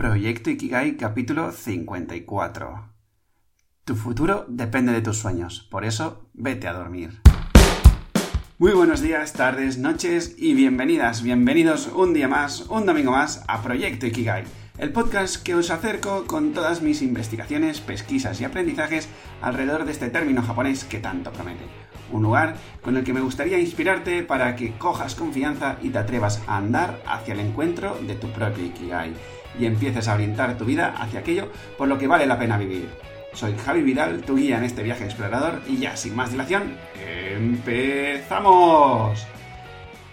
Proyecto Ikigai capítulo 54. Tu futuro depende de tus sueños, por eso vete a dormir. Muy buenos días, tardes, noches y bienvenidas, bienvenidos un día más, un domingo más a Proyecto Ikigai, el podcast que os acerco con todas mis investigaciones, pesquisas y aprendizajes alrededor de este término japonés que tanto promete un lugar con el que me gustaría inspirarte para que cojas confianza y te atrevas a andar hacia el encuentro de tu propio Ikigai y empieces a orientar tu vida hacia aquello por lo que vale la pena vivir. Soy Javi Vidal, tu guía en este viaje explorador y ya sin más dilación, ¡empezamos!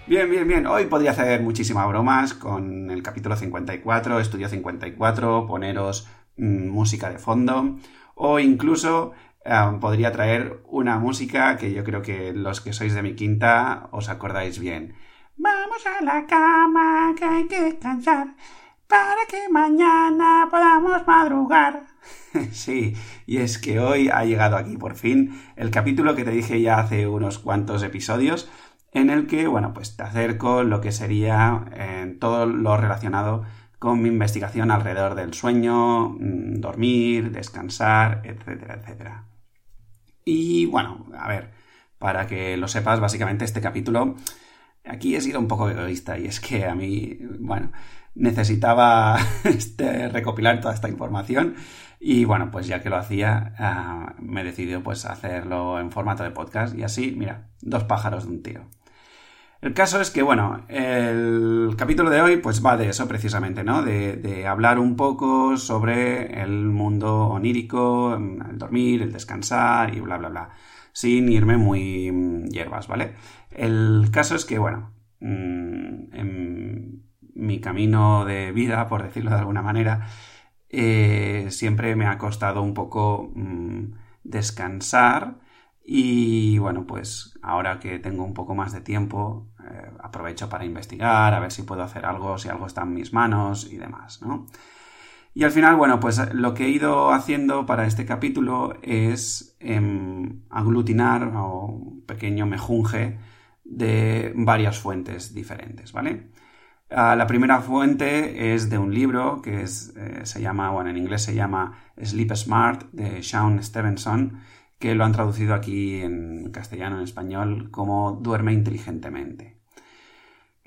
Bien, bien, bien. Hoy podría hacer muchísimas bromas con el capítulo 54, estudio 54, poneros mm, música de fondo o incluso podría traer una música que yo creo que los que sois de mi quinta os acordáis bien. Vamos a la cama, que hay que descansar, para que mañana podamos madrugar. sí, y es que hoy ha llegado aquí por fin el capítulo que te dije ya hace unos cuantos episodios, en el que, bueno, pues te acerco lo que sería eh, todo lo relacionado con mi investigación alrededor del sueño, mm, dormir, descansar, etcétera, etcétera. Y bueno, a ver, para que lo sepas, básicamente este capítulo, aquí he sido un poco egoísta y es que a mí, bueno, necesitaba este, recopilar toda esta información y bueno, pues ya que lo hacía, ah, me he decidido pues hacerlo en formato de podcast y así, mira, dos pájaros de un tiro. El caso es que, bueno, el capítulo de hoy pues va de eso precisamente, ¿no? De, hablar un poco sobre el mundo onírico, el dormir, el descansar y bla, bla, bla. Sin irme muy mm, hierbas, ¿vale? El caso es que, bueno, mm, en mi camino de vida, por decirlo de alguna manera, eh, siempre me ha costado un poco mm, descansar y bueno, pues ahora que tengo un poco más de tiempo, eh, aprovecho para investigar, a ver si puedo hacer algo, si algo está en mis manos y demás, ¿no? Y al final, bueno, pues lo que he ido haciendo para este capítulo es em, aglutinar o un pequeño mejunje de varias fuentes diferentes, ¿vale? Ah, la primera fuente es de un libro que eh, se llama, bueno, en inglés se llama Sleep Smart de Sean Stevenson que lo han traducido aquí en castellano, en español, como duerme inteligentemente.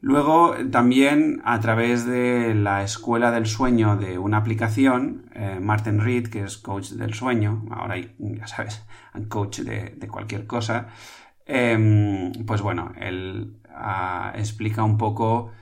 Luego, también a través de la escuela del sueño de una aplicación, eh, Martin Reed, que es coach del sueño, ahora ya sabes, coach de, cualquier cosa, em, pues bueno, él ah, explica un poco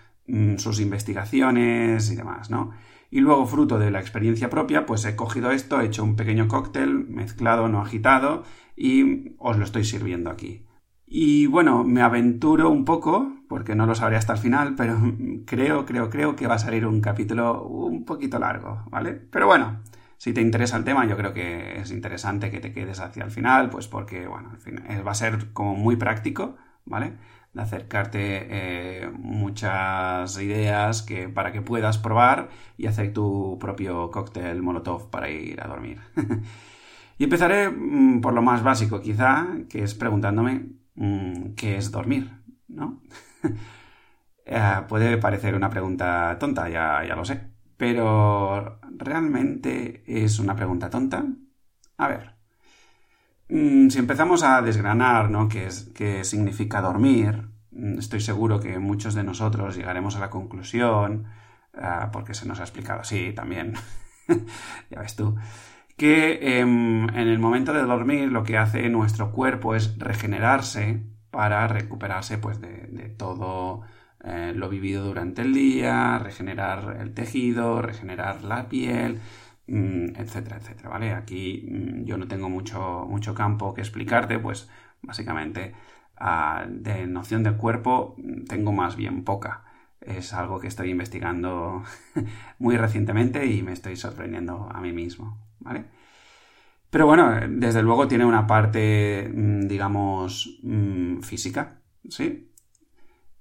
sus investigaciones y demás, ¿no? Y luego, fruto de la experiencia propia, pues he cogido esto, he hecho un pequeño cóctel mezclado, no agitado, y os lo estoy sirviendo aquí. Y bueno, me aventuro un poco, porque no lo sabré hasta el final, pero creo, creo, creo que va a salir un capítulo un poquito largo, ¿vale? Pero bueno, si te interesa el tema, yo creo que es interesante que te quedes hacia el final, pues porque, bueno, fin, va a ser como muy práctico, ¿vale? Acercarte eh, muchas ideas que, para que puedas probar y hacer tu propio cóctel molotov para ir a dormir. y empezaré mm, por lo más básico quizá, que es preguntándome mm, qué es dormir, ¿no? Eh, puede parecer una pregunta tonta, ya, ya lo sé, pero ¿realmente es una pregunta tonta? A ver, Mm, si empezamos a desgranar ¿no? qué, es, qué significa dormir, estoy seguro que muchos de nosotros llegaremos a la conclusión, ah, porque se nos ha explicado así también, ya ves tú, que em, en el momento de dormir lo que hace nuestro cuerpo es regenerarse para recuperarse pues, de, todo eh, lo vivido durante el día, regenerar el tejido, regenerar la piel, Mm, etcétera, etcétera, ¿vale? Aquí mm, yo no tengo mucho, mucho campo que explicarte, pues básicamente ah, de noción del cuerpo mm, tengo más bien poca. Es algo que estoy investigando muy recientemente y me estoy sorprendiendo a mí mismo, ¿vale? Pero bueno, desde luego tiene una parte, digamos, física, ¿sí?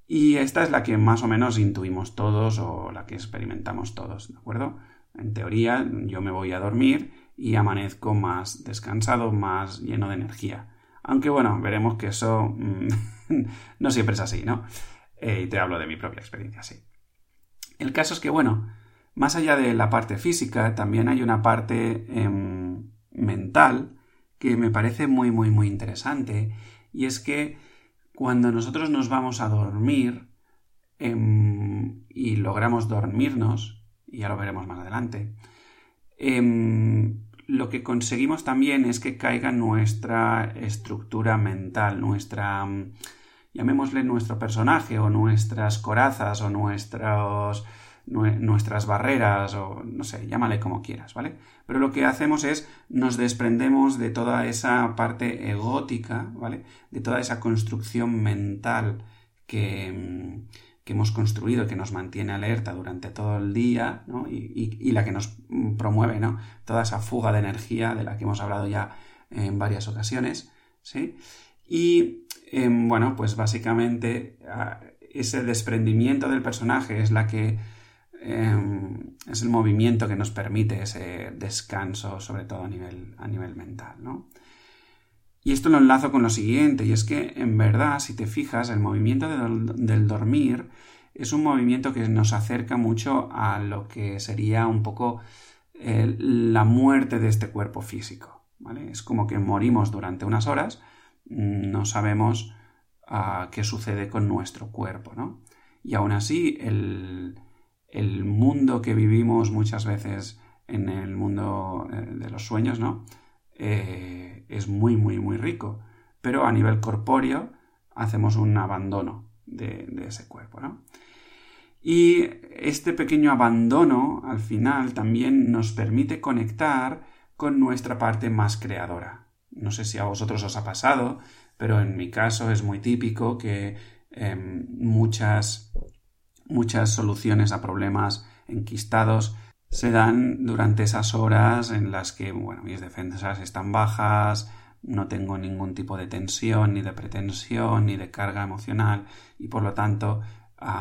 Y esta es la que más o menos intuimos todos o la que experimentamos todos, ¿de acuerdo? En teoría, yo me voy a dormir y amanezco más descansado, más lleno de energía. Aunque bueno, veremos que eso mm, no siempre es así, ¿no? Eh, y te hablo de mi propia experiencia, sí. El caso es que, bueno, más allá de la parte física, también hay una parte em, mental que me parece muy, muy, muy interesante. Y es que cuando nosotros nos vamos a dormir em, y logramos dormirnos, y ya lo veremos más adelante, em, lo que conseguimos también es que caiga nuestra estructura mental, nuestra, llamémosle nuestro personaje o nuestras corazas o nuestros nuestras barreras o no sé, llámale como quieras, ¿vale? Pero lo que hacemos es nos desprendemos de toda esa parte egótica, ¿vale? De toda esa construcción mental que, que hemos construido, que nos mantiene alerta durante todo el día, ¿no? Y, la que nos promueve, ¿no? Toda esa fuga de energía de la que hemos hablado ya en varias ocasiones, ¿sí? Y, em, bueno, pues básicamente ese desprendimiento del personaje es la que Em, es el movimiento que nos permite ese descanso, sobre todo a nivel, a nivel mental, ¿no? Y esto lo enlazo con lo siguiente, y es que en verdad, si te fijas, el movimiento del dormir es un movimiento que nos acerca mucho a lo que sería un poco la muerte de este cuerpo físico, ¿vale? Es como que morimos durante unas horas, no sabemos ah, qué sucede con nuestro cuerpo, ¿no? Y aún así, el, el mundo que vivimos muchas veces en el mundo eh, de los sueños, ¿no? Eh, es muy, muy, muy rico. Pero a nivel corpóreo hacemos un abandono de, ese cuerpo. Y este pequeño abandono, al final, también nos permite conectar con nuestra parte más creadora. No sé si a vosotros os ha pasado, pero en mi caso es muy típico que em, muchas Muchas soluciones a problemas enquistados se dan durante esas horas en las que, bueno, mis defensas están bajas, no tengo ningún tipo de tensión, ni de pretensión, ni de carga emocional, y por lo tanto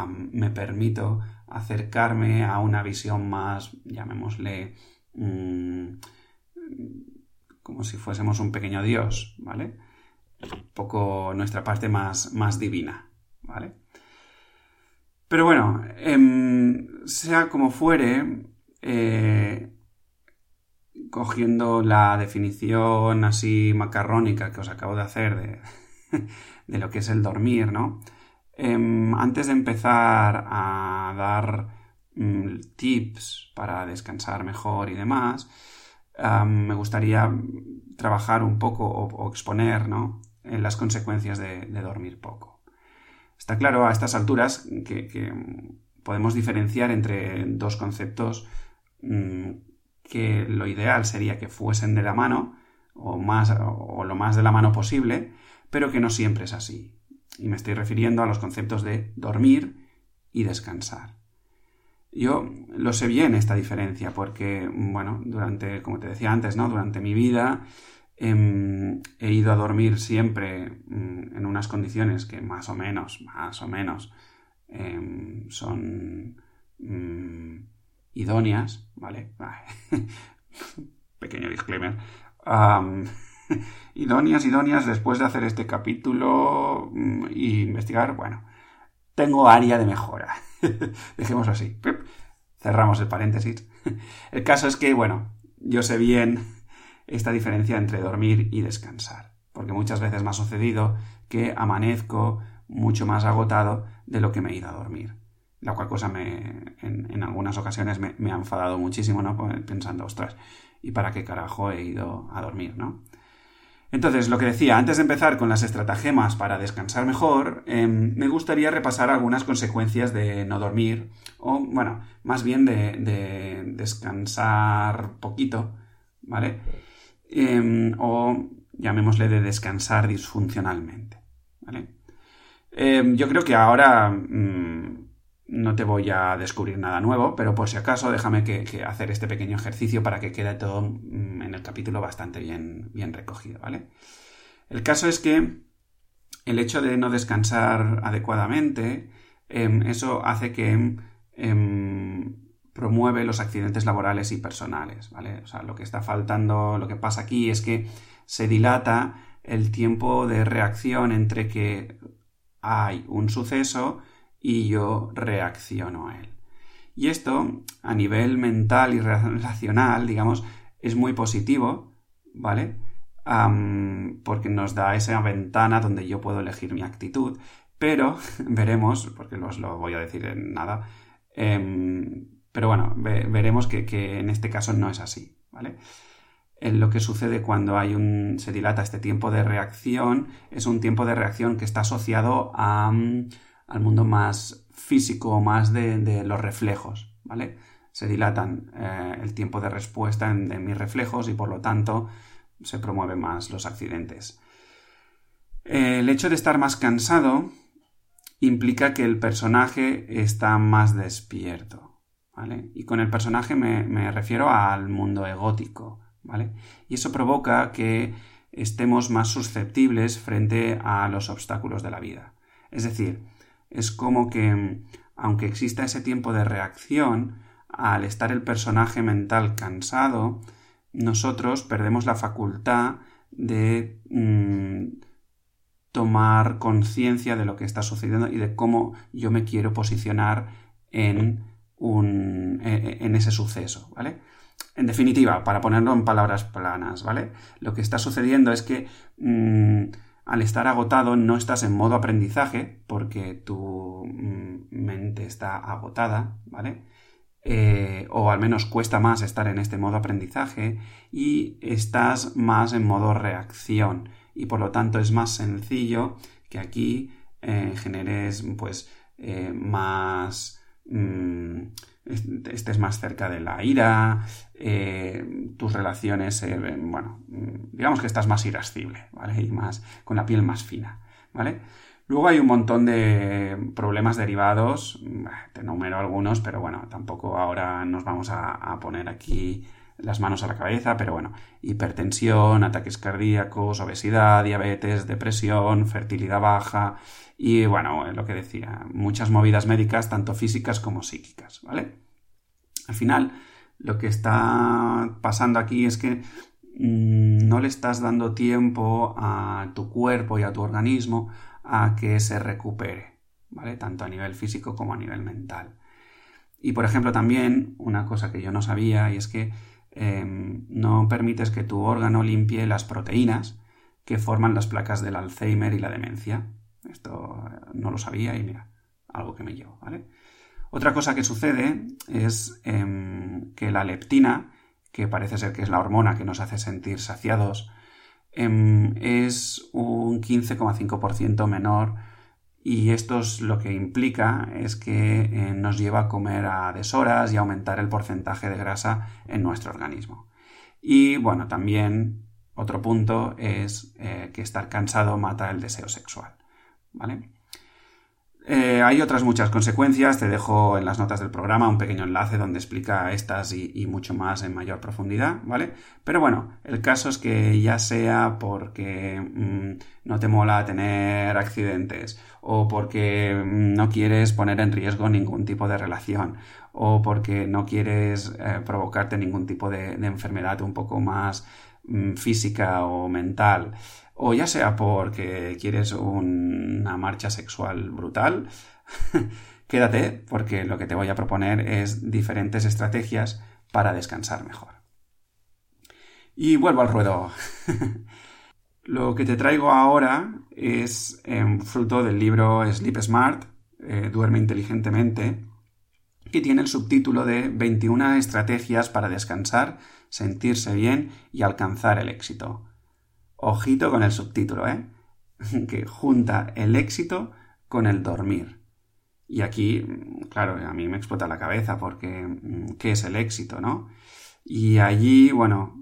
me permito acercarme a una visión más, llamémosle, mm, como si fuésemos un pequeño Dios, ¿vale? Un poco nuestra parte más, más divina, ¿vale? Pero bueno, em, sea como fuere, eh, cogiendo la definición así macarrónica que os acabo de hacer de, lo que es el dormir, ¿no? Em, antes de empezar a dar mm, tips para descansar mejor y demás, me gustaría trabajar un poco o, exponer, ¿no? Las consecuencias de dormir poco. Está claro a estas alturas que, podemos diferenciar entre dos conceptos que lo ideal sería que fuesen de la mano o, más, o lo más de la mano posible, pero que no siempre es así. Y me estoy refiriendo a los conceptos de dormir y descansar. Yo lo sé bien esta diferencia porque, bueno, durante, como te decía antes, ¿no? Durante mi vida Em, he ido a dormir siempre mm, en unas condiciones que más o menos, más o menos, em, son mm, idóneas, ¿vale? Pequeño disclaimer. idóneas, idóneas, después de hacer este capítulo y investigar, bueno, tengo área de mejora. Dejémoslo así. Cerramos el paréntesis. El caso es que, bueno, yo sé bien esta diferencia entre dormir y descansar, porque muchas veces me ha sucedido que amanezco mucho más agotado de lo que me he ido a dormir. La cual cosa me, en, algunas ocasiones me, ha enfadado muchísimo, ¿no? Pues pensando, ostras, ¿y para qué carajo he ido a dormir, no? Entonces, lo que decía, antes de empezar con las estratagemas para descansar mejor, em, me gustaría repasar algunas consecuencias de no dormir, o bueno, más bien de, de descansar poquito, ¿vale? Em, o llamémosle de descansar disfuncionalmente. Em, yo creo que ahora mm, no te voy a descubrir nada nuevo, pero por si acaso déjame que, hacer este pequeño ejercicio para que quede todo mm, en el capítulo bastante bien, bien recogido, ¿vale? El caso es que el hecho de no descansar adecuadamente, em, eso hace que promueve los accidentes laborales y personales, ¿vale? O sea, lo que está faltando, lo que pasa aquí es que se dilata el tiempo de reacción entre que hay un suceso y yo reacciono a él. Y esto, a nivel mental y relacional, digamos, es muy positivo, ¿vale? porque nos da esa ventana donde yo puedo elegir mi actitud, pero veremos, porque os lo voy a decir en nada, em, pero bueno, veremos que, que, en este caso no es así, ¿vale? En lo que sucede cuando hay un, se dilata este tiempo de reacción es un tiempo de reacción que está asociado a, al mundo más físico, más de, los reflejos, ¿vale? Se dilatan eh, el tiempo de respuesta en, de mis reflejos y por lo tanto se promueven más los accidentes. El hecho de estar más cansado implica que el personaje está más despierto, ¿vale? Y con el personaje me, me refiero al mundo egótico, ¿vale? Y eso provoca que estemos más susceptibles frente a los obstáculos de la vida. Es decir, es como que, aunque exista ese tiempo de reacción, al estar el personaje mental cansado, nosotros perdemos la facultad de mm, tomar conciencia de lo que está sucediendo y de cómo yo me quiero posicionar en, un, e, e, en ese suceso, ¿vale? En definitiva, para ponerlo en palabras planas, ¿vale? Lo que está sucediendo es que mm, al estar agotado no estás en modo aprendizaje porque tu mm, mente está agotada, ¿vale? Eh, o al menos cuesta más estar en este modo aprendizaje y estás más en modo reacción y por lo tanto es más sencillo que aquí eh, generes pues eh, más mm, estés más cerca de la ira, eh, tus relaciones, bueno, digamos que estás más irascible, ¿vale? Y más, con la piel más fina, ¿vale? Luego hay un montón de problemas derivados, te número algunos, pero bueno, tampoco ahora nos vamos a, poner aquí las manos a la cabeza, pero bueno, hipertensión, ataques cardíacos, obesidad, diabetes, depresión, fertilidad baja y bueno, lo que decía, muchas movidas médicas, tanto físicas como psíquicas, ¿vale? Al final, lo que está pasando aquí es que mm, no le estás dando tiempo a tu cuerpo y a tu organismo a que se recupere, ¿vale? Tanto a nivel físico como a nivel mental. Y por ejemplo también una cosa que yo no sabía y es que em, no permites que tu órgano limpie las proteínas que forman las placas del Alzheimer y la demencia. Esto eh, no lo sabía y mira, algo que me llevo. Otra cosa que sucede es em, que la leptina, que parece ser que es la hormona que nos hace sentir saciados, em, es un 15,5% menor y esto es lo que implica es que eh, nos lleva a comer a deshoras y aumentar el porcentaje de grasa en nuestro organismo. Y bueno, también otro punto es eh, que estar cansado mata el deseo sexual. ¿Vale? Eh, hay otras muchas consecuencias, te dejo en las notas del programa un pequeño enlace donde explica estas y, mucho más en mayor profundidad, ¿vale? Pero bueno, el caso es que ya sea porque mm, no te mola tener accidentes, o porque mm, no quieres poner en riesgo ningún tipo de relación, o porque no quieres eh, provocarte ningún tipo de, enfermedad un poco más mm, física o mental, o ya sea porque quieres una marcha sexual brutal, quédate porque lo que te voy a proponer es diferentes estrategias para descansar mejor. Y vuelvo al ruedo. lo que te traigo ahora es em, fruto del libro Sleep Smart, eh, Duerme inteligentemente, que tiene el subtítulo de 21 estrategias para descansar, sentirse bien y alcanzar el éxito. Ojito con el subtítulo, ¿eh? que junta el éxito con el dormir. Y aquí, claro, a mí me explota la cabeza porque mm, ¿qué es el éxito, no? Y allí, bueno,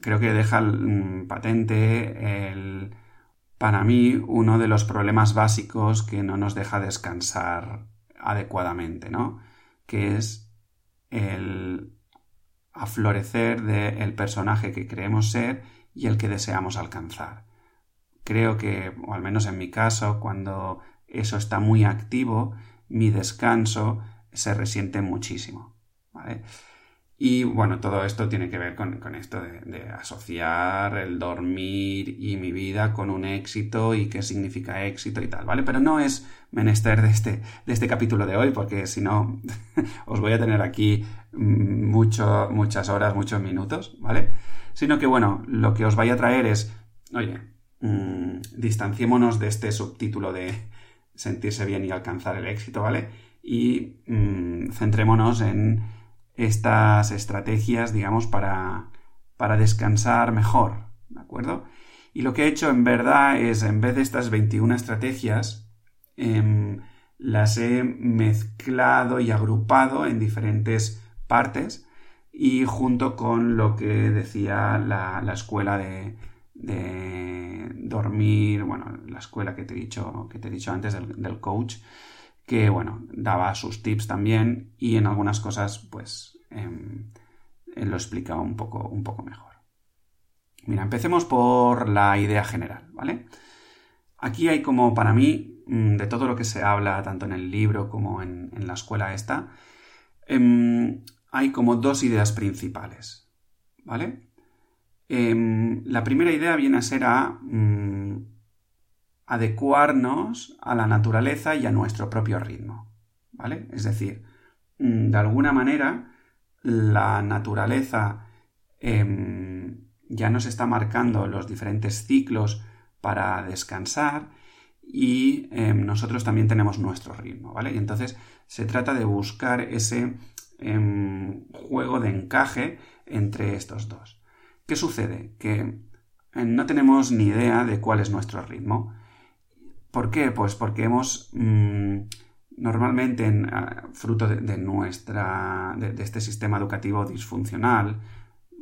creo que deja mm, patente el, para mí, uno de los problemas básicos que no nos deja descansar adecuadamente, ¿no? Que es el aflorecer del personaje que creemos ser y el que deseamos alcanzar. Creo que, o al menos en mi caso, cuando eso está muy activo, mi descanso se resiente muchísimo. Y bueno, todo esto tiene que ver con, esto de, asociar el dormir y mi vida con un éxito y qué significa éxito y tal, ¿vale? Pero no es menester de este, de este capítulo de hoy, porque si no, os voy a tener aquí mm, mucho, muchas horas, muchos minutos, ¿vale? Sino que bueno, lo que os vaya a traer es, oye, mmm, distanciémonos de este subtítulo de sentirse bien y alcanzar el éxito, ¿vale? Y mm, centrémonos en estas estrategias, digamos, para, para descansar mejor, ¿de acuerdo? Y lo que he hecho en verdad es, en vez de estas 21 estrategias, em, las he mezclado y agrupado en diferentes partes y junto con lo que decía la, escuela de, dormir, bueno, la escuela que te he dicho, que te he dicho antes del, del coach, que bueno, daba sus tips también y en algunas cosas pues eh, lo explicaba un poco, un poco mejor. Mira, empecemos por la idea general, ¿vale? Aquí hay como para mí, mm, de todo lo que se habla tanto en el libro como en, la escuela esta, em, hay como dos ideas principales, ¿vale? Em, la primera idea viene a ser a mm, adecuarnos a la naturaleza y a nuestro propio ritmo, ¿vale? Es decir, mm, de alguna manera, la naturaleza em, ya nos está marcando los diferentes ciclos para descansar y em, nosotros también tenemos nuestro ritmo, ¿vale? Y entonces se trata de buscar ese em, juego de encaje entre estos dos. ¿Qué sucede? Que no tenemos ni idea de cuál es nuestro ritmo. ¿Por qué? Pues porque hemos mm, normalmente, en, ah, fruto de, nuestra, de, este sistema educativo disfuncional,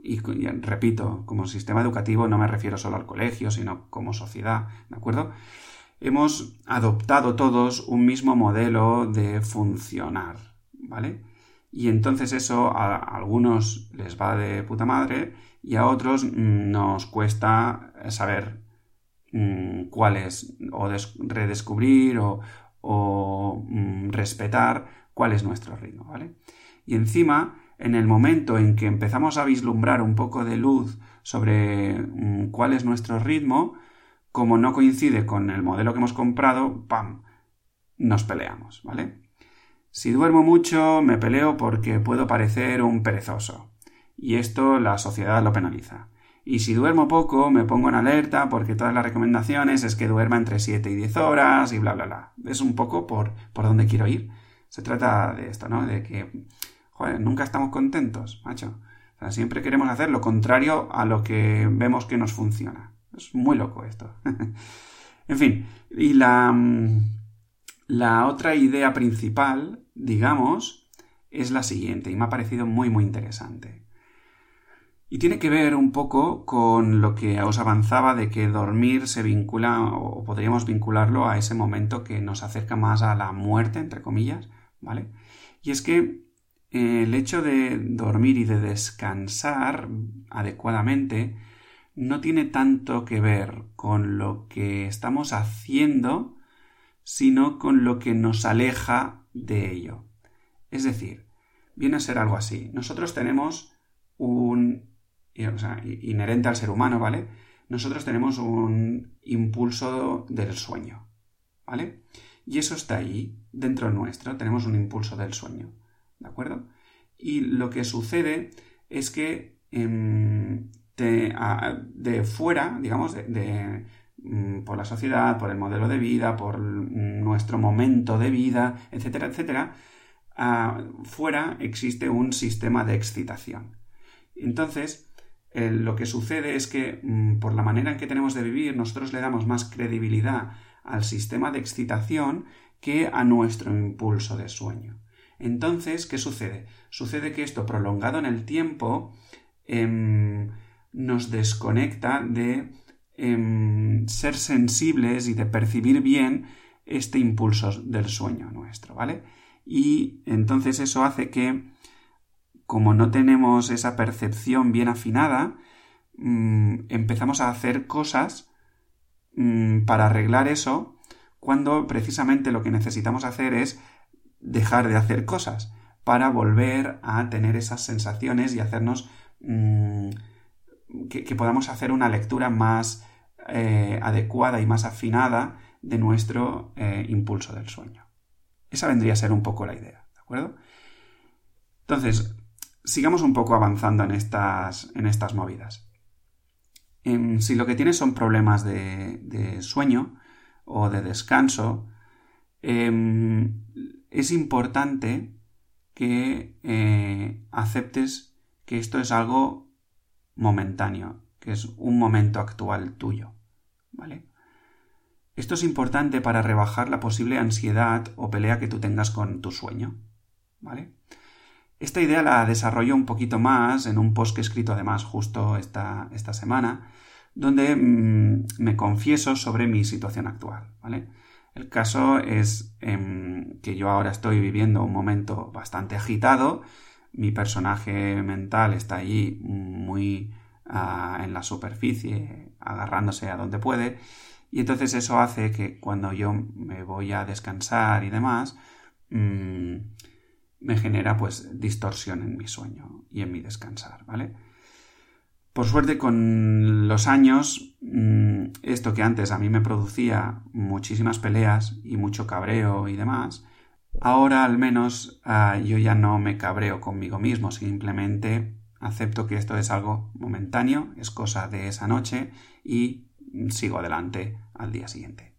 y, repito, como sistema educativo no me refiero solo al colegio, sino como sociedad, ¿de acuerdo? Hemos adoptado todos un mismo modelo de funcionar, ¿vale? Y entonces eso a algunos les va de puta madre y a otros mm, nos cuesta saber Mm, cuál es, o redescubrir o, mm, respetar cuál es nuestro ritmo, ¿vale? Y encima, en el momento en que empezamos a vislumbrar un poco de luz sobre mm, cuál es nuestro ritmo, como no coincide con el modelo que hemos comprado, ¡pam! Nos peleamos, ¿vale? Si duermo mucho, me peleo porque puedo parecer un perezoso. Y esto la sociedad lo penaliza. Y si duermo poco, me pongo en alerta porque todas las recomendaciones es que duerma entre 7 y 10 horas y bla, bla, bla. Es un poco por, por dónde quiero ir. Se trata de esto, ¿no? De que, joder, nunca estamos contentos, macho. O sea, siempre queremos hacer lo contrario a lo que vemos que nos funciona. Es muy loco esto. en fin, y la, la otra idea principal, digamos, es la siguiente y me ha parecido muy, muy interesante. Y tiene que ver un poco con lo que os avanzaba de que dormir se vincula o podríamos vincularlo a ese momento que nos acerca más a la muerte, entre comillas, ¿vale? Y es que eh, el hecho de dormir y de descansar adecuadamente no tiene tanto que ver con lo que estamos haciendo, sino con lo que nos aleja de ello. Es decir, viene a ser algo así. Nosotros tenemos un inherente al ser humano, ¿vale? Nosotros tenemos un impulso del sueño, ¿vale? Y eso está ahí, dentro nuestro, tenemos un impulso del sueño, ¿de acuerdo? Y lo que sucede es que em, de fuera, digamos, de, por la sociedad, por el modelo de vida, por nuestro momento de vida, etcétera, etcétera, fuera existe un sistema de excitación. Entonces, lo que sucede es que mm, por la manera en que tenemos de vivir, nosotros le damos más credibilidad al sistema de excitación que a nuestro impulso de sueño. Entonces, ¿qué sucede? Sucede que esto prolongado en el tiempo em, nos desconecta de em, ser sensibles y de percibir bien este impulso del sueño nuestro, ¿vale? Y entonces eso hace que como no tenemos esa percepción bien afinada, mm, empezamos a hacer cosas mm, para arreglar eso cuando precisamente lo que necesitamos hacer es dejar de hacer cosas. para volver a tener esas sensaciones y hacernos mm, que, podamos hacer una lectura más eh, adecuada y más afinada de nuestro eh, impulso del sueño. Esa vendría a ser un poco la idea, ¿de acuerdo? Entonces, sigamos un poco avanzando en estas, en estas movidas. Em, si lo que tienes son problemas de, sueño o de descanso, em, es importante que eh, aceptes que esto es algo momentáneo, que es un momento actual tuyo. ¿Vale? Esto es importante para rebajar la posible ansiedad o pelea que tú tengas con tu sueño. ¿Vale? Esta idea la desarrollo un poquito más en un post que he escrito además justo esta, esta semana, donde mm, me confieso sobre mi situación actual. ¿vale? El caso es em, que yo ahora estoy viviendo un momento bastante agitado, mi personaje mental está allí muy ah, en la superficie, agarrándose a donde puede, y entonces eso hace que cuando yo me voy a descansar y demás, mm, me genera pues distorsión en mi sueño y en mi descansar, ¿vale? Por suerte con los años, mm, esto que antes a mí me producía muchísimas peleas y mucho cabreo y demás, ahora al menos ah, yo ya no me cabreo conmigo mismo, simplemente acepto que esto es algo momentáneo, es cosa de esa noche y sigo adelante al día siguiente.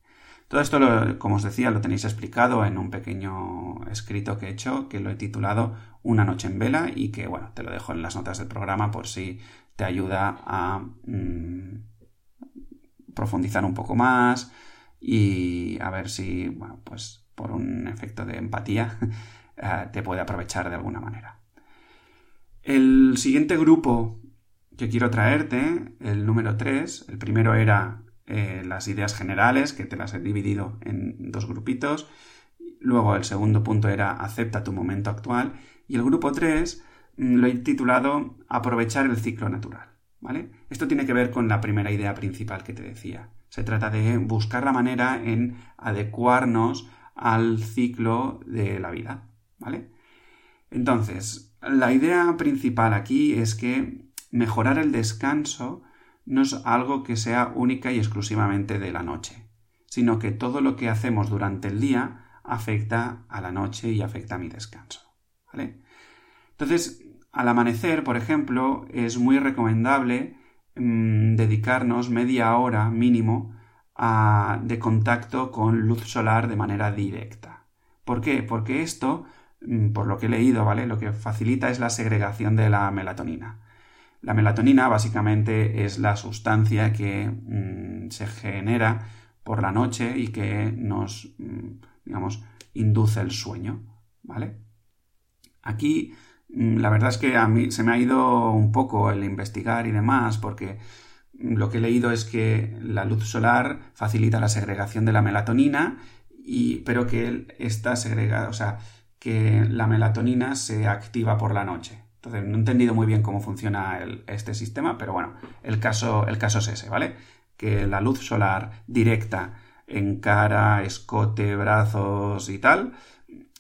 Todo esto, como os decía, lo tenéis explicado en un pequeño escrito que he hecho, que lo he titulado Una noche en vela y que, bueno, te lo dejo en las notas del programa por si te ayuda a mm, profundizar un poco más y a ver si, bueno, pues por un efecto de empatía eh, te puede aprovechar de alguna manera. El siguiente grupo que quiero traerte, el número 3, el primero era eh, las ideas generales, que te las he dividido en dos grupitos. Luego el segundo punto era acepta tu momento actual. Y el grupo 3 mm, lo he titulado aprovechar el ciclo natural. ¿Vale? Esto tiene que ver con la primera idea principal que te decía. Se trata de buscar la manera en adecuarnos al ciclo de la vida. ¿Vale? Entonces, la idea principal aquí es que mejorar el descanso no es algo que sea única y exclusivamente de la noche, sino que todo lo que hacemos durante el día afecta a la noche y afecta a mi descanso. ¿Vale? Entonces, al amanecer, por ejemplo, es muy recomendable mm, dedicarnos media hora mínimo de contacto con luz solar de manera directa. ¿Por qué? Porque esto, mm, por lo que he leído, ¿vale? Lo que facilita es la segregación de la melatonina. La melatonina básicamente es la sustancia que mm, se genera por la noche y que nos, mm, digamos, induce el sueño, ¿vale? Aquí la verdad es que a mí se me ha ido un poco el investigar y demás porque lo que he leído es que la luz solar facilita la segregación de la melatonina y, pero que está segregada, o sea, que la melatonina se activa por la noche. Entonces, no he entendido muy bien cómo funciona este sistema, pero bueno, el caso, el caso es ese, ¿vale? Que la luz solar directa en cara, escote, brazos y tal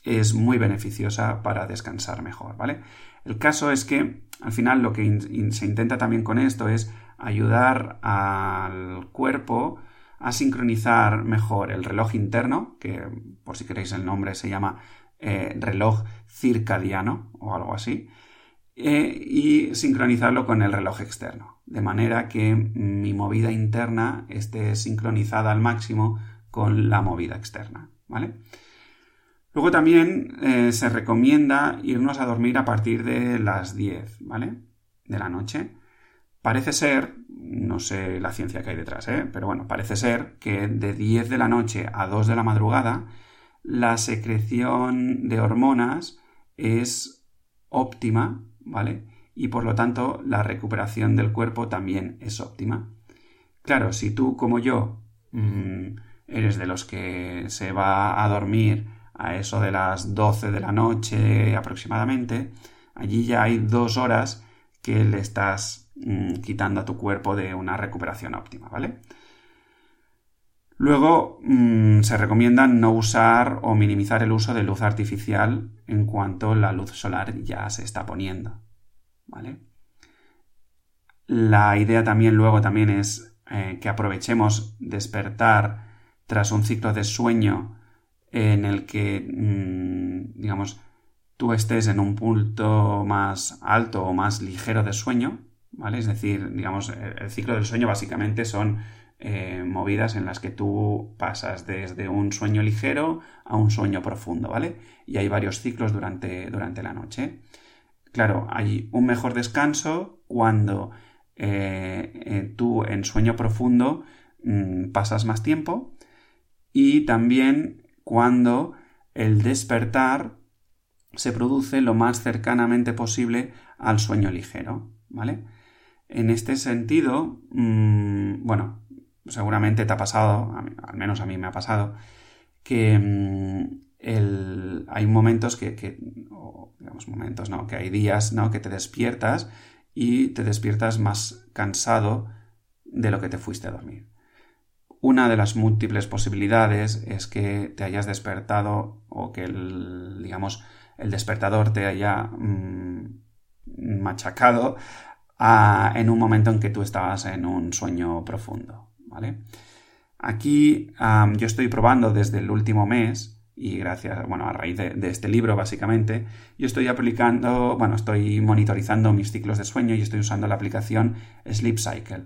es muy beneficiosa para descansar mejor, ¿vale? El caso es que al final lo que se intenta también con esto es ayudar al cuerpo a sincronizar mejor el reloj interno, que por si queréis el nombre se llama eh, reloj circadiano o algo así, eh, y sincronizarlo con el reloj externo, de manera que mi movida interna esté sincronizada al máximo con la movida externa, ¿vale? Luego también eh, se recomienda irnos a dormir a partir de las 10, ¿vale? De la noche. Parece ser, no sé la ciencia que hay detrás, ¿eh? pero bueno, parece ser que de 10 de la noche a 2 de la madrugada la secreción de hormonas es óptima ¿vale? Y por lo tanto la recuperación del cuerpo también es óptima. Claro, si tú como yo mm, eres de los que se va a dormir a eso de las 12 de la noche aproximadamente, allí ya hay dos horas que le estás mm, quitando a tu cuerpo de una recuperación óptima, ¿vale? Luego mm, se recomienda no usar o minimizar el uso de luz artificial en cuanto la luz solar ya se está poniendo. ¿Vale? La idea también luego también es eh, que aprovechemos despertar tras un ciclo de sueño en el que, mm, digamos, tú estés en un punto más alto o más ligero de sueño, ¿vale? Es decir, digamos, el ciclo del sueño básicamente son eh, movidas en las que tú pasas desde un sueño ligero a un sueño profundo, ¿vale? Y hay varios ciclos durante, durante la noche. Claro, hay un mejor descanso cuando eh, eh, tú en sueño profundo mm, pasas más tiempo y también cuando el despertar se produce lo más cercanamente posible al sueño ligero, ¿vale? En este sentido, mm, bueno, seguramente te ha pasado, al menos a mí me ha pasado, que mm, hay momentos que, digamos momentos, ¿no? Que hay días, ¿no? Que te despiertas y te despiertas más cansado de lo que te fuiste a dormir. Una de las múltiples posibilidades es que te hayas despertado o que el, digamos, el despertador te haya mm, machacado en un momento en que tú estabas en un sueño profundo. Aquí yo estoy probando desde el último mes y gracias, bueno, a raíz de, este libro básicamente, yo estoy aplicando, bueno, estoy monitorizando mis ciclos de sueño y estoy usando la aplicación Sleep Cycle.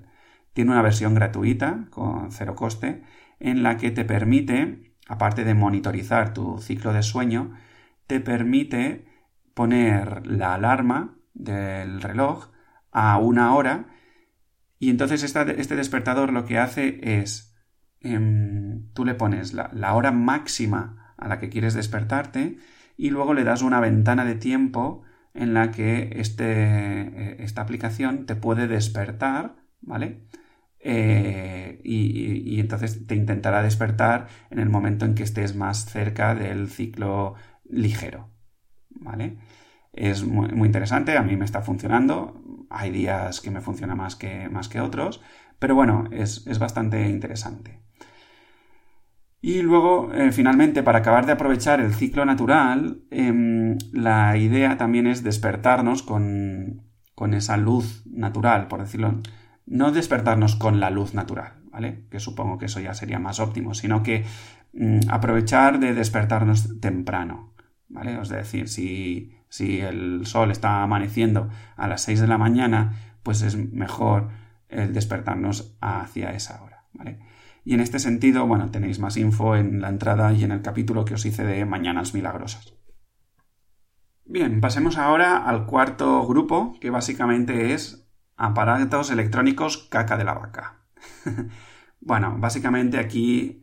Tiene una versión gratuita con cero coste en la que te permite, aparte de monitorizar tu ciclo de sueño, te permite poner la alarma del reloj a una hora y entonces este despertador lo que hace es, em, tú le pones la, hora máxima a la que quieres despertarte y luego le das una ventana de tiempo en la que este, eh, esta aplicación te puede despertar, ¿vale? Eh, y, entonces te intentará despertar en el momento en que estés más cerca del ciclo ligero, ¿vale? Es muy interesante, a mí me está funcionando, hay días que me funciona más que, más que otros, pero bueno, es, bastante interesante. Y luego, eh, finalmente, para acabar de aprovechar el ciclo natural, em, la idea también es despertarnos con, esa luz natural, por decirlo. No despertarnos con la luz natural, ¿vale? Que supongo que eso ya sería más óptimo, sino que mm, aprovechar de despertarnos temprano, ¿vale? Es decir, si si el sol está amaneciendo a las 6 de la mañana, pues es mejor el despertarnos hacia esa hora, ¿vale? Y en este sentido, bueno, tenéis más info en la entrada y en el capítulo que os hice de Mañanas Milagrosas. Bien, pasemos ahora al cuarto grupo, que básicamente es aparatos electrónicos caca de la vaca. bueno, básicamente aquí,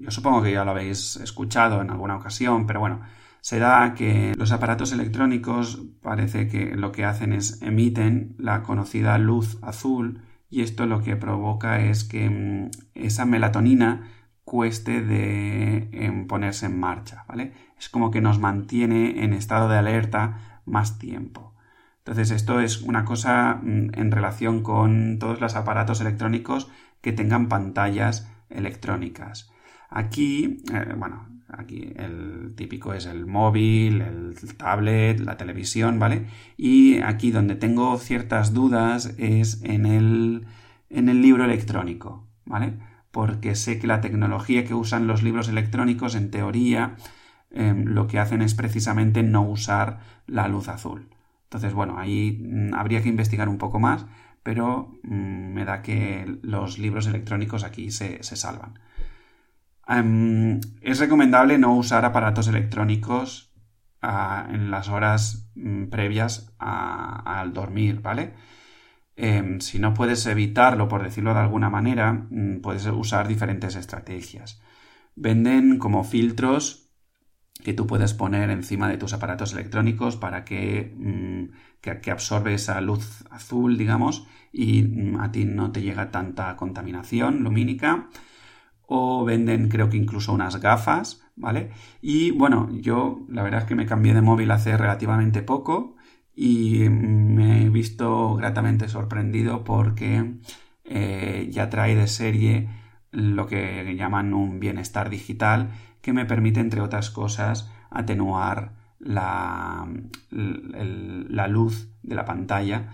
yo supongo que ya lo habéis escuchado en alguna ocasión, pero bueno, se da que los aparatos electrónicos parece que lo que hacen es emiten la conocida luz azul y esto lo que provoca es que mm, esa melatonina cueste de ponerse en marcha, ¿vale? Es como que nos mantiene en estado de alerta más tiempo. Entonces esto es una cosa mm, en relación con todos los aparatos electrónicos que tengan pantallas electrónicas. Aquí, eh, bueno, Aquí el típico es el móvil, el tablet, la televisión, ¿vale? Y aquí donde tengo ciertas dudas es en el, en el libro electrónico, ¿vale? Porque sé que la tecnología que usan los libros electrónicos, en teoría, em, lo que hacen es precisamente no usar la luz azul. Entonces, bueno, ahí mm, habría que investigar un poco más, pero mm, me da que los libros electrónicos aquí se salvan. Em, es recomendable no usar aparatos electrónicos ah, en las horas mm, previas al dormir, ¿vale? Em, si no puedes evitarlo, por decirlo de alguna manera, mm, puedes usar diferentes estrategias. Venden como filtros que tú puedes poner encima de tus aparatos electrónicos para que, mm, que, absorbe esa luz azul, digamos, y a ti no te llega tanta contaminación lumínica o venden creo que incluso unas gafas, ¿vale? Y bueno, yo la verdad es que me cambié de móvil hace relativamente poco y me he visto gratamente sorprendido porque eh, ya trae de serie lo que llaman un bienestar digital que me permite, entre otras cosas, atenuar la, la luz de la pantalla.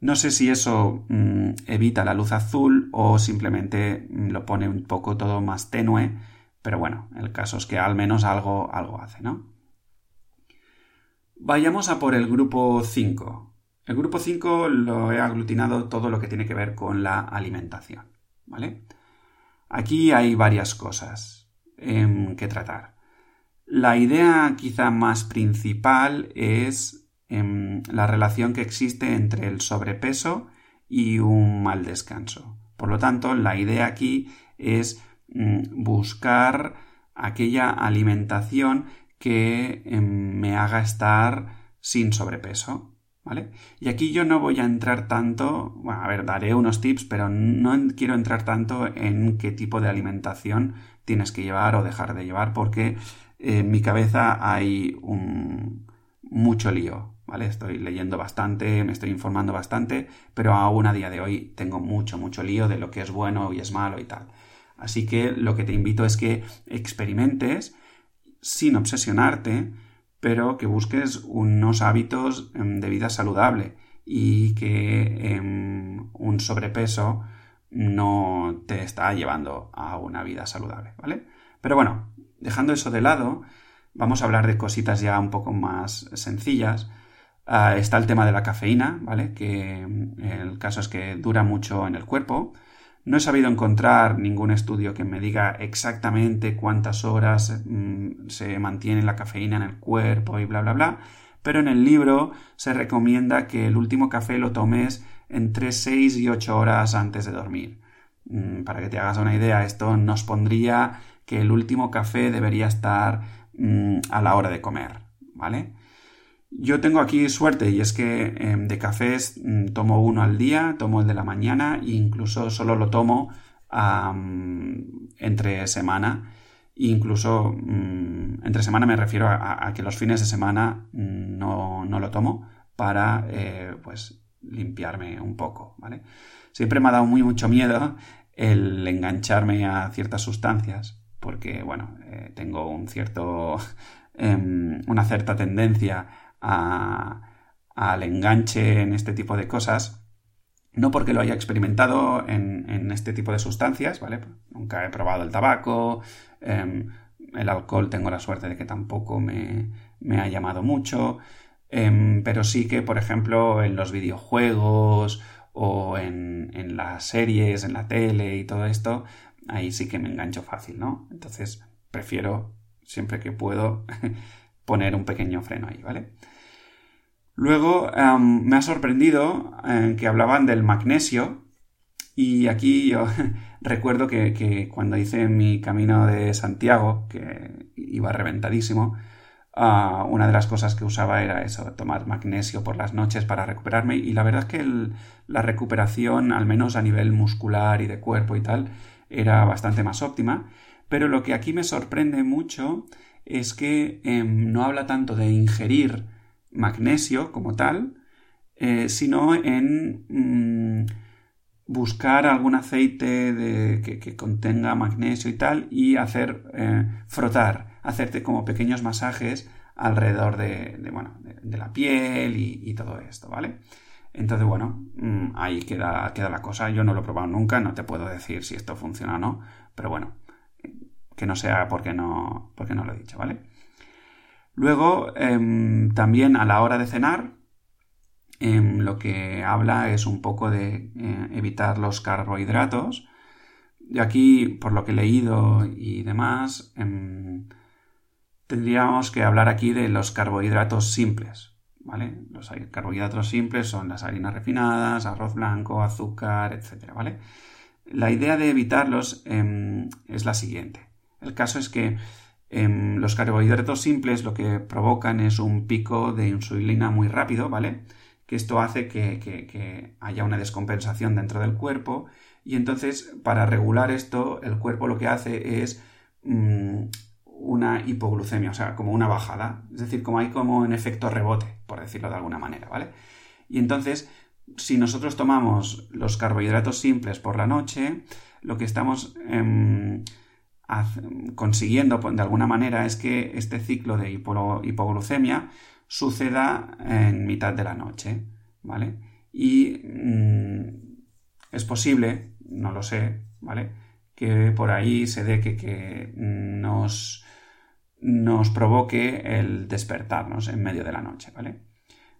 No sé si eso mm, evita la luz azul o simplemente mm, lo pone un poco todo más tenue, pero bueno, el caso es que al menos algo, algo hace, ¿no? Vayamos a por el grupo 5. El grupo 5 lo he aglutinado todo lo que tiene que ver con la alimentación, ¿vale? Aquí hay varias cosas em, que tratar. La idea quizá más principal es em, la relación que existe entre el sobrepeso y un mal descanso. Por lo tanto, la idea aquí es mm, buscar aquella alimentación que em, me haga estar sin sobrepeso. ¿Vale? Y aquí yo no voy a entrar tanto, bueno, a ver, daré unos tips, pero no quiero entrar tanto en qué tipo de alimentación tienes que llevar o dejar de llevar, porque en mi cabeza hay un, mucho lío, Estoy leyendo bastante, me estoy informando bastante, pero aún a día de hoy tengo mucho, mucho lío de lo que es bueno y es malo y tal. Así que lo que te invito es que experimentes sin obsesionarte, pero que busques unos hábitos em, de vida saludable y que em, un sobrepeso no te está llevando a una vida saludable, ¿vale? Pero bueno, dejando eso de lado, vamos a hablar de cositas ya un poco más sencillas. Ah, está el tema de la cafeína, ¿vale? Que mm, el caso es que dura mucho en el cuerpo. No he sabido encontrar ningún estudio que me diga exactamente cuántas horas mm, se mantiene la cafeína en el cuerpo y bla, bla, bla. Pero en el libro se recomienda que el último café lo tomes entre 6 y 8 horas antes de dormir. Mm, para que te hagas una idea, esto nos pondría que el último café debería estar a la hora de comer, ¿vale? Yo tengo aquí suerte y es que em, de cafés mm, tomo uno al día, tomo el de la mañana e incluso solo lo tomo entre semana. Incluso mm, entre semana me refiero a, que los fines de semana no, lo tomo para eh, pues limpiarme un poco, ¿vale? Siempre me ha dado muy mucho miedo el engancharme a ciertas sustancias porque, bueno, eh, tengo un cierto, em, una cierta tendencia al enganche en este tipo de cosas, no porque lo haya experimentado en, este tipo de sustancias, ¿vale? Nunca he probado el tabaco, em, el alcohol tengo la suerte de que tampoco me, ha llamado mucho, em, pero sí que, por ejemplo, en los videojuegos o en, en las series, en la tele y todo esto, ahí sí que me engancho fácil, ¿no? Entonces prefiero, siempre que puedo, poner un pequeño freno ahí, ¿vale? Luego em, me ha sorprendido eh, que hablaban del magnesio y aquí yo recuerdo que, cuando hice mi camino de Santiago, que iba reventadísimo, ah, una de las cosas que usaba era eso, tomar magnesio por las noches para recuperarme y la verdad es que la recuperación, al menos a nivel muscular y de cuerpo y tal, era bastante más óptima, pero lo que aquí me sorprende mucho es que em, no habla tanto de ingerir magnesio como tal, eh, sino en mm, buscar algún aceite que, contenga magnesio y tal y hacer eh, frotar, hacerte como pequeños masajes alrededor de, bueno, de, la piel y, y, todo esto, ¿vale? Entonces, bueno, mm, ahí queda, queda la cosa. Yo no lo he probado nunca, no te puedo decir si esto funciona o no, pero bueno, que no sea porque no, porque no lo he dicho, ¿vale? Luego, em, también a la hora de cenar, em, lo que habla es un poco de eh, evitar los carbohidratos. Y aquí, por lo que he leído y demás, em, tendríamos que hablar aquí de los carbohidratos simples, ¿vale? Los carbohidratos simples son las harinas refinadas, arroz blanco, azúcar, etc. ¿vale? La idea de evitarlos es la siguiente. El caso es que los carbohidratos simples lo que provocan es un pico de insulina muy rápido, ¿vale? Que esto hace que, haya una descompensación dentro del cuerpo y entonces para regular esto el cuerpo lo que hace es mm, una hipoglucemia, o sea, como una bajada. Es decir, como hay como un efecto rebote, por decirlo de alguna manera, ¿vale? Y entonces, si nosotros tomamos los carbohidratos simples por la noche, lo que estamos em, consiguiendo de alguna manera es que este ciclo de hipoglucemia suceda en mitad de la noche, ¿vale? Y mm, es posible, no lo sé, ¿vale? Que por ahí se dé que, nos, nos provoque el despertarnos en medio de la noche, ¿vale?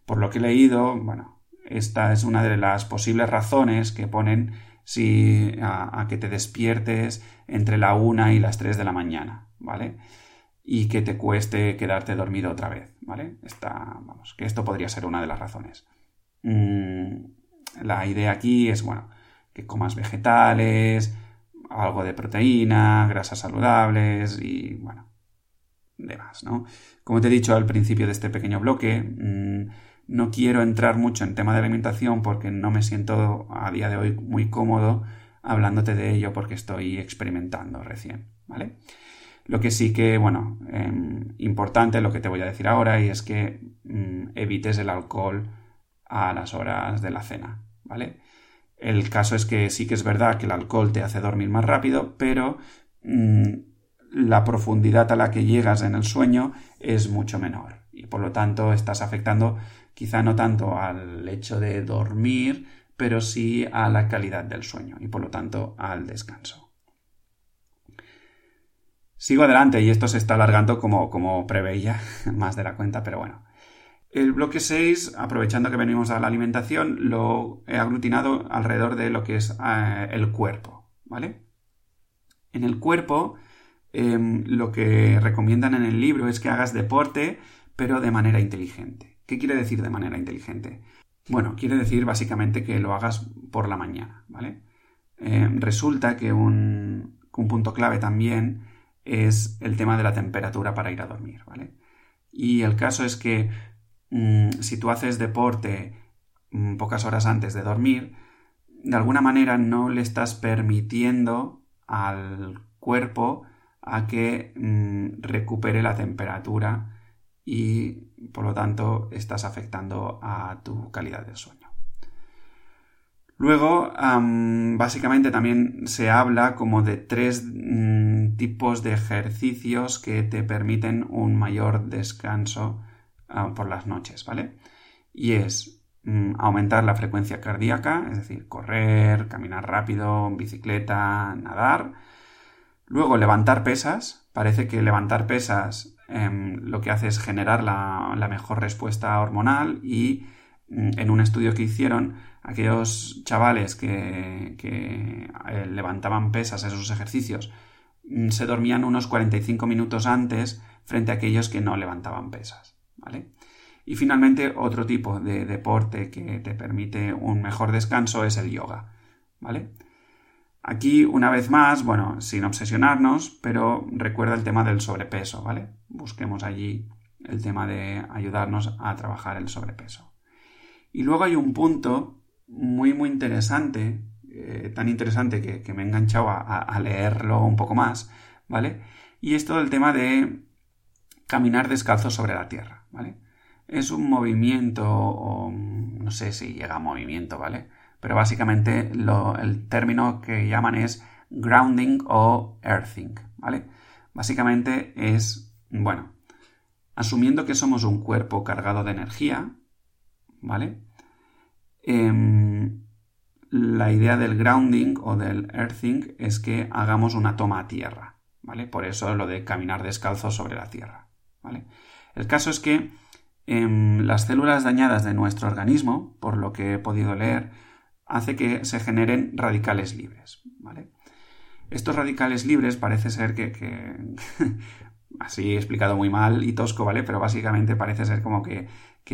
Por lo que he leído, bueno, esta es una de las posibles razones que ponen si, a, que te despiertes entre la una y las 3 de la mañana, ¿vale? Y que te cueste quedarte dormido otra vez, ¿vale? vamos, que esto podría ser una de las razones. Mm, la idea aquí es, bueno, que comas vegetales, algo de proteína, grasas saludables y, bueno, demás, ¿no? Como te he dicho al principio de este pequeño bloque, mm, no quiero entrar mucho en tema de alimentación porque no me siento a día de hoy muy cómodo hablándote de ello porque estoy experimentando recién, ¿vale? Lo que sí que, bueno, em, importante lo que te voy a decir ahora y es que mm, evites el alcohol a las horas de la cena, ¿vale? El caso es que sí que es verdad que el alcohol te hace dormir más rápido, pero mm, la profundidad a la que llegas en el sueño es mucho menor y por lo tanto estás afectando quizá no tanto al hecho de dormir, pero sí a la calidad del sueño y por lo tanto al descanso. Sigo adelante y esto se está alargando como, como preveía, más de la cuenta, pero bueno. El bloque 6, aprovechando que venimos a la alimentación, lo he aglutinado alrededor de lo que es eh, el cuerpo, ¿vale? En el cuerpo, em, lo que recomiendan en el libro es que hagas deporte, pero de manera inteligente. ¿Qué quiere decir de manera inteligente? Bueno, quiere decir básicamente que lo hagas por la mañana, ¿vale? Eh, resulta que un, punto clave también es el tema de la temperatura para ir a dormir, ¿vale? Y el caso es que mm, si tú haces deporte mm, pocas horas antes de dormir, de alguna manera no le estás permitiendo al cuerpo a que mm, recupere la temperatura y por lo tanto estás afectando a tu calidad del sueño. Luego, básicamente también se habla como de tres mm, tipos de ejercicios que te permiten un mayor descanso ah, por las noches, ¿vale? Y es mm, aumentar la frecuencia cardíaca, es decir, correr, caminar rápido, bicicleta, nadar. Luego, levantar pesas. Parece que levantar pesas Em, lo que hace es generar la, mejor respuesta hormonal y mm, en un estudio que hicieron, aquellos chavales que, eh, levantaban pesas, esos ejercicios, mm, se dormían unos 45 minutos antes frente a aquellos que no levantaban pesas, ¿vale? Y finalmente, otro tipo de deporte que te permite un mejor descanso es el yoga, ¿vale? Aquí, una vez más, bueno, sin obsesionarnos, pero recuerda el tema del sobrepeso, ¿vale? Busquemos allí el tema de ayudarnos a trabajar el sobrepeso. Y luego hay un punto muy, muy interesante, eh, tan interesante que, me he enganchado a, leerlo un poco más, ¿vale? Y es todo el tema de caminar descalzo sobre la tierra, ¿vale? Es un movimiento, no sé si llega a movimiento, ¿vale? Pero básicamente el término que llaman es grounding o earthing, ¿vale? Básicamente es, bueno, asumiendo que somos un cuerpo cargado de energía, ¿vale? Em, la idea del grounding o del earthing es que hagamos una toma a tierra, ¿vale? Por eso lo de caminar descalzo sobre la tierra, ¿vale? El caso es que em, las células dañadas de nuestro organismo, por lo que he podido leer, hace que se generen radicales libres. ¿vale? Estos radicales libres parece ser que, así he explicado muy mal y tosco, ¿vale? Pero básicamente parece ser como que,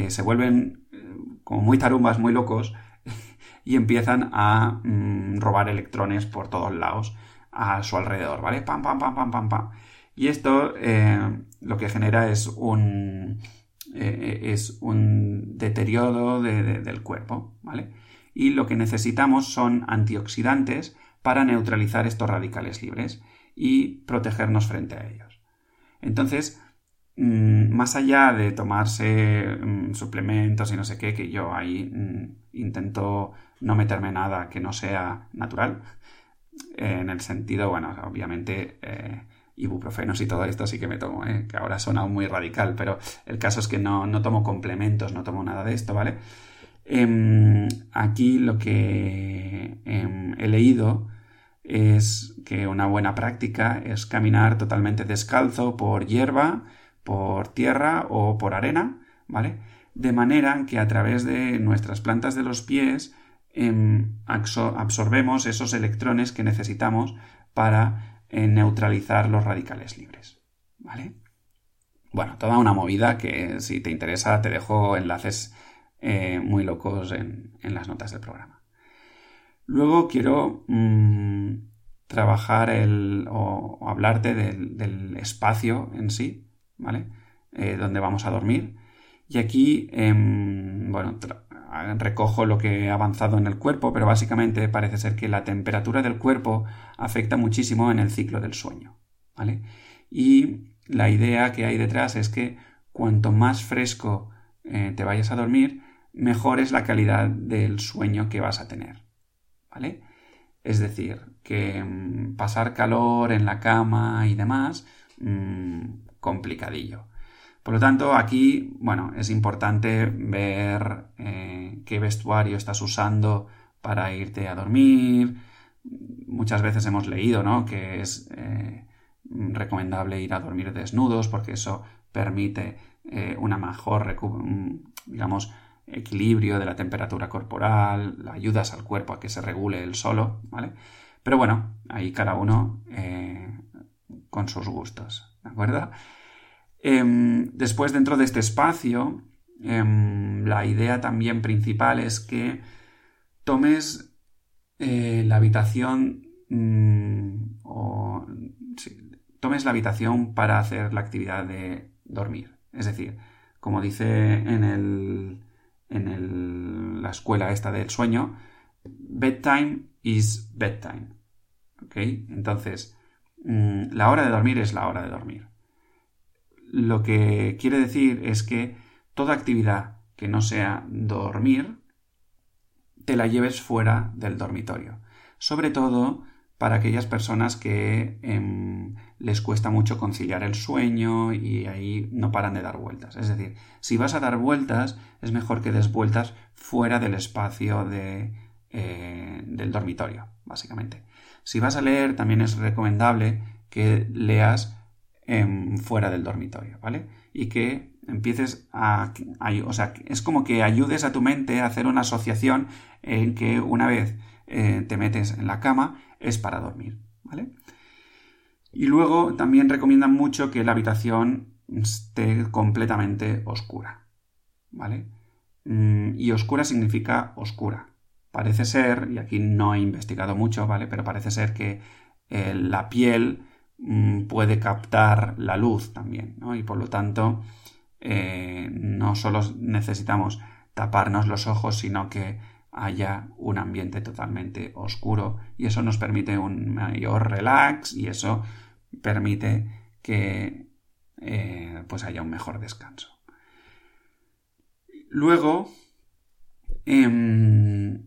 se vuelven eh, como muy tarumbas, muy locos y empiezan a mm, robar electrones por todos lados a su alrededor, ¿vale? Pam, pam, pam, pam, pam, pam. Y esto eh, lo que genera es un, eh, es un deterioro del cuerpo, ¿vale? Y lo que necesitamos son antioxidantes para neutralizar estos radicales libres y protegernos frente a ellos. Entonces, mm, más allá de tomarse mm, suplementos y no sé qué, que yo ahí mm, intento no meterme nada que no sea natural, en el sentido, bueno, obviamente eh, ibuprofenos y todo esto sí que me tomo, ¿eh? que ahora suena muy radical, pero el caso es que no, no tomo complementos, no tomo nada de esto, ¿vale? Em, aquí lo que em, he leído es que una buena práctica es caminar totalmente descalzo por hierba, por tierra o por arena, ¿vale? De manera que a través de nuestras plantas de los pies em, absorbemos esos electrones que necesitamos para eh, neutralizar los radicales libres, ¿vale? Bueno, toda una movida que si te interesa te dejo enlaces eh, muy locos en, las notas del programa. Luego quiero mm, trabajar el, o, hablarte del, espacio en sí, ¿vale? Eh, donde vamos a dormir. Y aquí, em, bueno, recojo lo que he avanzado en el cuerpo, pero básicamente parece ser que la temperatura del cuerpo afecta muchísimo en el ciclo del sueño, ¿vale? Y la idea que hay detrás es que cuanto más fresco eh, te vayas a dormir, mejor es la calidad del sueño que vas a tener. ¿Vale? Es decir, que mm, pasar calor en la cama y demás, mm, complicadillo. Por lo tanto, aquí, bueno, es importante ver eh, qué vestuario estás usando para irte a dormir. Muchas veces hemos leído, ¿no? Que es eh, recomendable ir a dormir desnudos porque eso permite eh, una mejor, mm, digamos, equilibrio de la temperatura corporal, ayudas al cuerpo a que se regule él solo, ¿vale? Pero bueno, ahí cada uno eh, con sus gustos, ¿de acuerdo? Em, después, dentro de este espacio, em, la idea también principal es que tomes eh, la habitación mm, o tomes la habitación para hacer la actividad de dormir. Es decir, como dice en el, en la escuela esta del sueño, bedtime is bedtime. ¿Ok? Entonces, mm, la hora de dormir es la hora de dormir. Lo que quiere decir es que toda actividad que no sea dormir, te la lleves fuera del dormitorio. Sobre todo para aquellas personas que em, les cuesta mucho conciliar el sueño y ahí no paran de dar vueltas. Es decir, si vas a dar vueltas, es mejor que des vueltas fuera del espacio de, eh, del dormitorio, básicamente. Si vas a leer, también es recomendable que leas em, fuera del dormitorio, ¿vale? Y que empieces a, O sea, es como que ayudes a tu mente a hacer una asociación en que una vez eh, te metes en la cama, es para dormir, ¿vale? Y luego también recomiendan mucho que la habitación esté completamente oscura, ¿vale? Mm, y oscura significa oscura. Parece ser, y aquí no he investigado mucho, ¿vale? Pero parece ser que eh, la piel mm, puede captar la luz también, ¿no? Y por lo tanto, eh, no solo necesitamos taparnos los ojos, sino que haya un ambiente totalmente oscuro y eso nos permite un mayor relax y eso permite que eh, pues haya un mejor descanso. Luego em,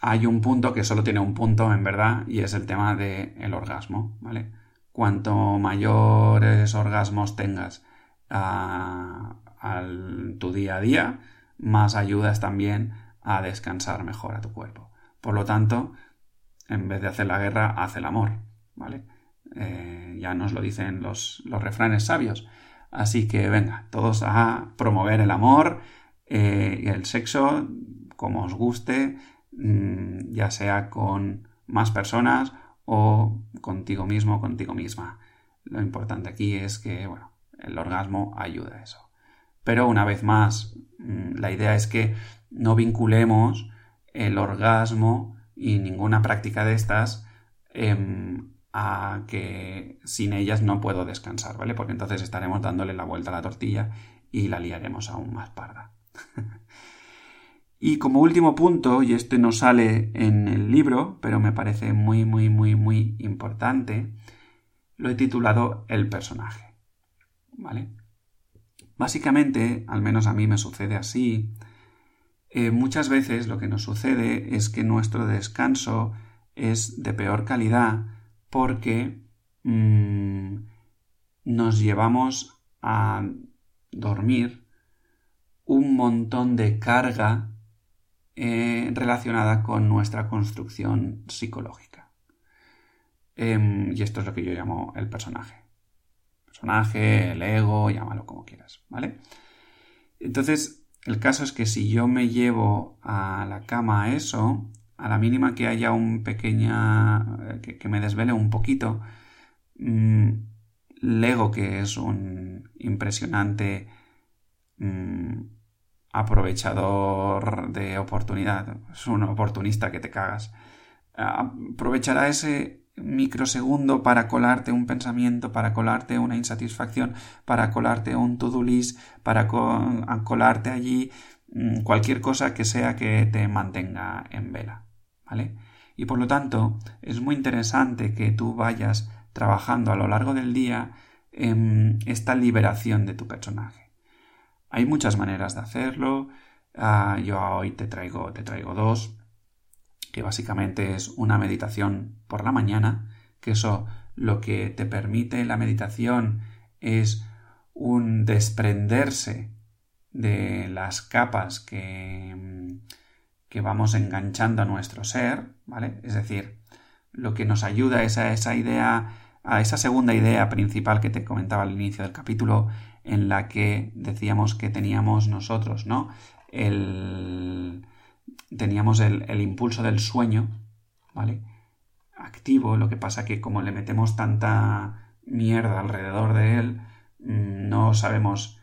hay un punto que solo tiene un punto en verdad y es el tema del orgasmo, ¿vale? Cuanto mayores orgasmos tengas a, tu día a día, más ayudas también a descansar mejor a tu cuerpo. Por lo tanto, en vez de hacer la guerra, haz el amor, ¿vale? Eh, ya nos lo dicen los, refranes sabios. Así que venga, todos a promover el amor eh, y el sexo como os guste, mm, ya sea con más personas o contigo mismo contigo misma. Lo importante aquí es que, bueno, el orgasmo ayuda a eso. Pero una vez más, mm, la idea es que no vinculemos el orgasmo y ninguna práctica de estas em, a que sin ellas no puedo descansar, ¿vale? Porque entonces estaremos dándole la vuelta a la tortilla y la liaremos aún más parda. y como último punto, y este no sale en el libro, pero me parece muy, muy, muy, muy importante, lo he titulado El personaje, ¿vale? Básicamente, al menos a mí me sucede así, eh, muchas veces lo que nos sucede es que nuestro descanso es de peor calidad porque mm, nos llevamos a dormir un montón de carga eh, relacionada con nuestra construcción psicológica. Em, y esto es lo que yo llamo el personaje. Personaje, el ego, llámalo como quieras, ¿vale? Entonces, el caso es que si yo me llevo a la cama eso, a la mínima que haya un pequeña. Que, me desvele un poquito, mm, Lego, que es un impresionante mm, aprovechador de oportunidad, es un oportunista que te cagas, aprovechará ese microsegundo para colarte un pensamiento, para colarte una insatisfacción, para colarte un to-do list, para colarte allí mm, cualquier cosa que sea que te mantenga en vela. ¿Vale? Y por lo tanto, es muy interesante que tú vayas trabajando a lo largo del día en esta liberación de tu personaje. Hay muchas maneras de hacerlo. Ah, yo hoy te traigo, te traigo dos, que básicamente es una meditación por la mañana, que eso lo que te permite la meditación es un desprenderse de las capas que, que vamos enganchando a nuestro ser, ¿vale? Es decir, lo que nos ayuda es a esa idea, a esa segunda idea principal que te comentaba al inicio del capítulo, en la que decíamos que teníamos nosotros, ¿no? El, teníamos el, impulso del sueño, ¿vale? Activo, lo que pasa que como le metemos tanta mierda alrededor de él, mm, no sabemos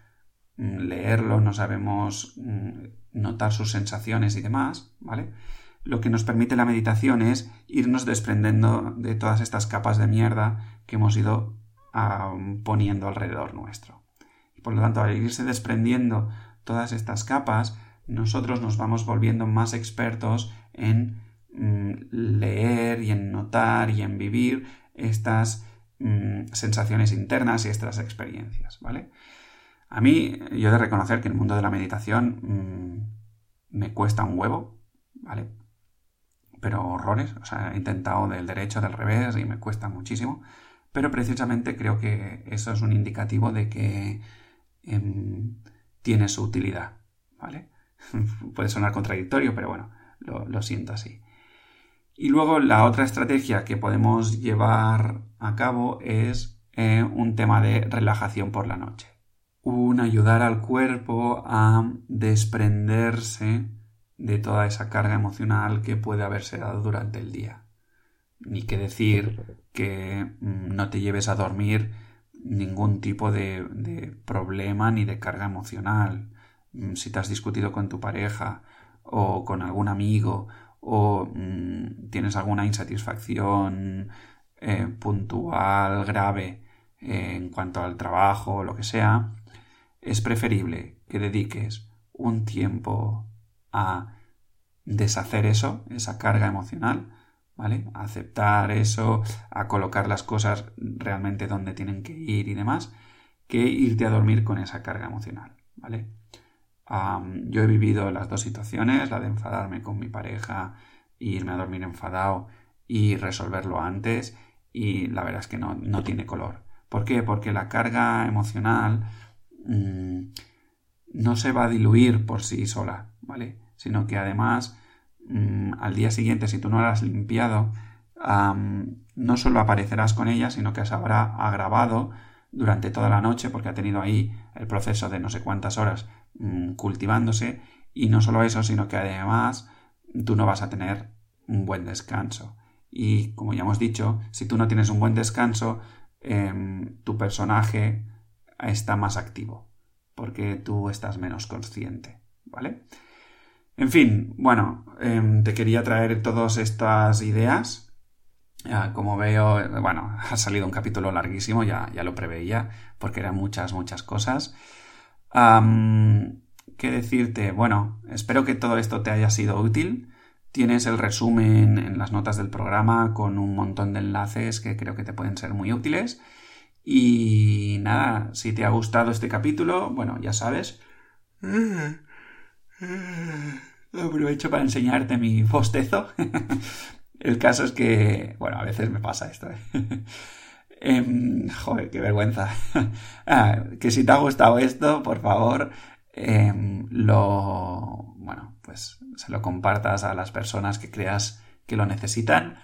mm, leerlo, no sabemos mm, notar sus sensaciones y demás, ¿vale? Lo que nos permite la meditación es irnos desprendiendo de todas estas capas de mierda que hemos ido poniendo alrededor nuestro. Y por lo tanto, al irse desprendiendo todas estas capas, nosotros nos vamos volviendo más expertos en mm, leer y en notar y en vivir estas sensaciones internas y estas experiencias, ¿vale? A mí, yo he de reconocer que el mundo de la meditación mm, me cuesta un huevo, ¿vale? Pero horrores, o sea, he intentado del derecho, del revés y me cuesta muchísimo, pero precisamente creo que eso es un indicativo de que em, tiene su utilidad, ¿vale? Puede sonar contradictorio, pero bueno, lo, siento así. Y luego la otra estrategia que podemos llevar a cabo es eh, un tema de relajación por la noche. Un ayudar al cuerpo a desprenderse de toda esa carga emocional que puede haberse dado durante el día. Ni que decir que mm, no te lleves a dormir ningún tipo de problema ni de carga emocional Mm, si te has discutido con tu pareja o con algún amigo o mm, tienes alguna insatisfacción eh, puntual, grave eh, en cuanto al trabajo o lo que sea, es preferible que dediques un tiempo a deshacer eso, esa carga emocional, ¿vale? A aceptar eso, a colocar las cosas realmente donde tienen que ir y demás, que irte a dormir con esa carga emocional, ¿vale? yo he vivido las dos situaciones, la de enfadarme con mi pareja e irme a dormir enfadado y resolverlo antes y la verdad es que no, tiene color. ¿Por qué? Porque la carga emocional mm, no se va a diluir por sí sola, ¿vale? Sino que además mm, al día siguiente, si tú no la has limpiado, no solo aparecerás con ella, sino que se habrá agravado durante toda la noche porque ha tenido ahí el proceso de no sé cuántas horas Mm, cultivándose y no solo eso, sino que además tú no vas a tener un buen descanso. Y como ya hemos dicho, si tú no tienes un buen descanso, em, tu personaje está más activo, porque tú estás menos consciente, ¿vale? En fin, bueno, em, te quería traer todas estas ideas. como veo, bueno, ha salido un capítulo larguísimo, ya, ya lo preveía, porque eran muchas, muchas cosas. ¿Qué decirte? Bueno, espero que todo esto te haya sido útil. Tienes el resumen en las notas del programa con un montón de enlaces que creo que te pueden ser muy útiles. Y nada, si te ha gustado este capítulo, bueno, ya sabes. Aprovecho para enseñarte mi bostezo. El caso es que, bueno, a veces me pasa esto. ¿eh? Em, joder, qué vergüenza. Ah, que si te ha gustado esto, por favor, em, lo, bueno, pues se lo compartas a las personas que creas que lo necesitan,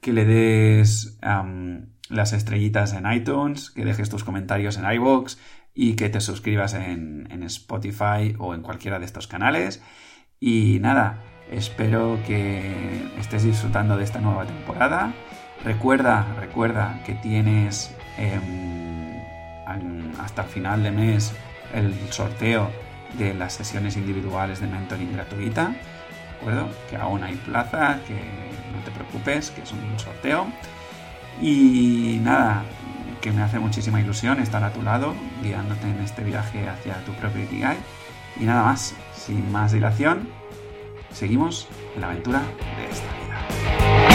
que le des las estrellitas en iTunes, que dejes tus comentarios en iVoox y que te suscribas en, en Spotify o en cualquiera de estos canales. Y nada, espero que estés disfrutando de esta nueva temporada. Recuerda, recuerda que tienes em, hasta el final de mes el sorteo de las sesiones individuales de mentoring gratuita. ¿De acuerdo? Que aún hay plaza, que no te preocupes, que es un sorteo. Y nada, que me hace muchísima ilusión estar a tu lado, guiándote en este viaje hacia tu propio Ikigai. Y nada más, sin más dilación, seguimos en la aventura de esta.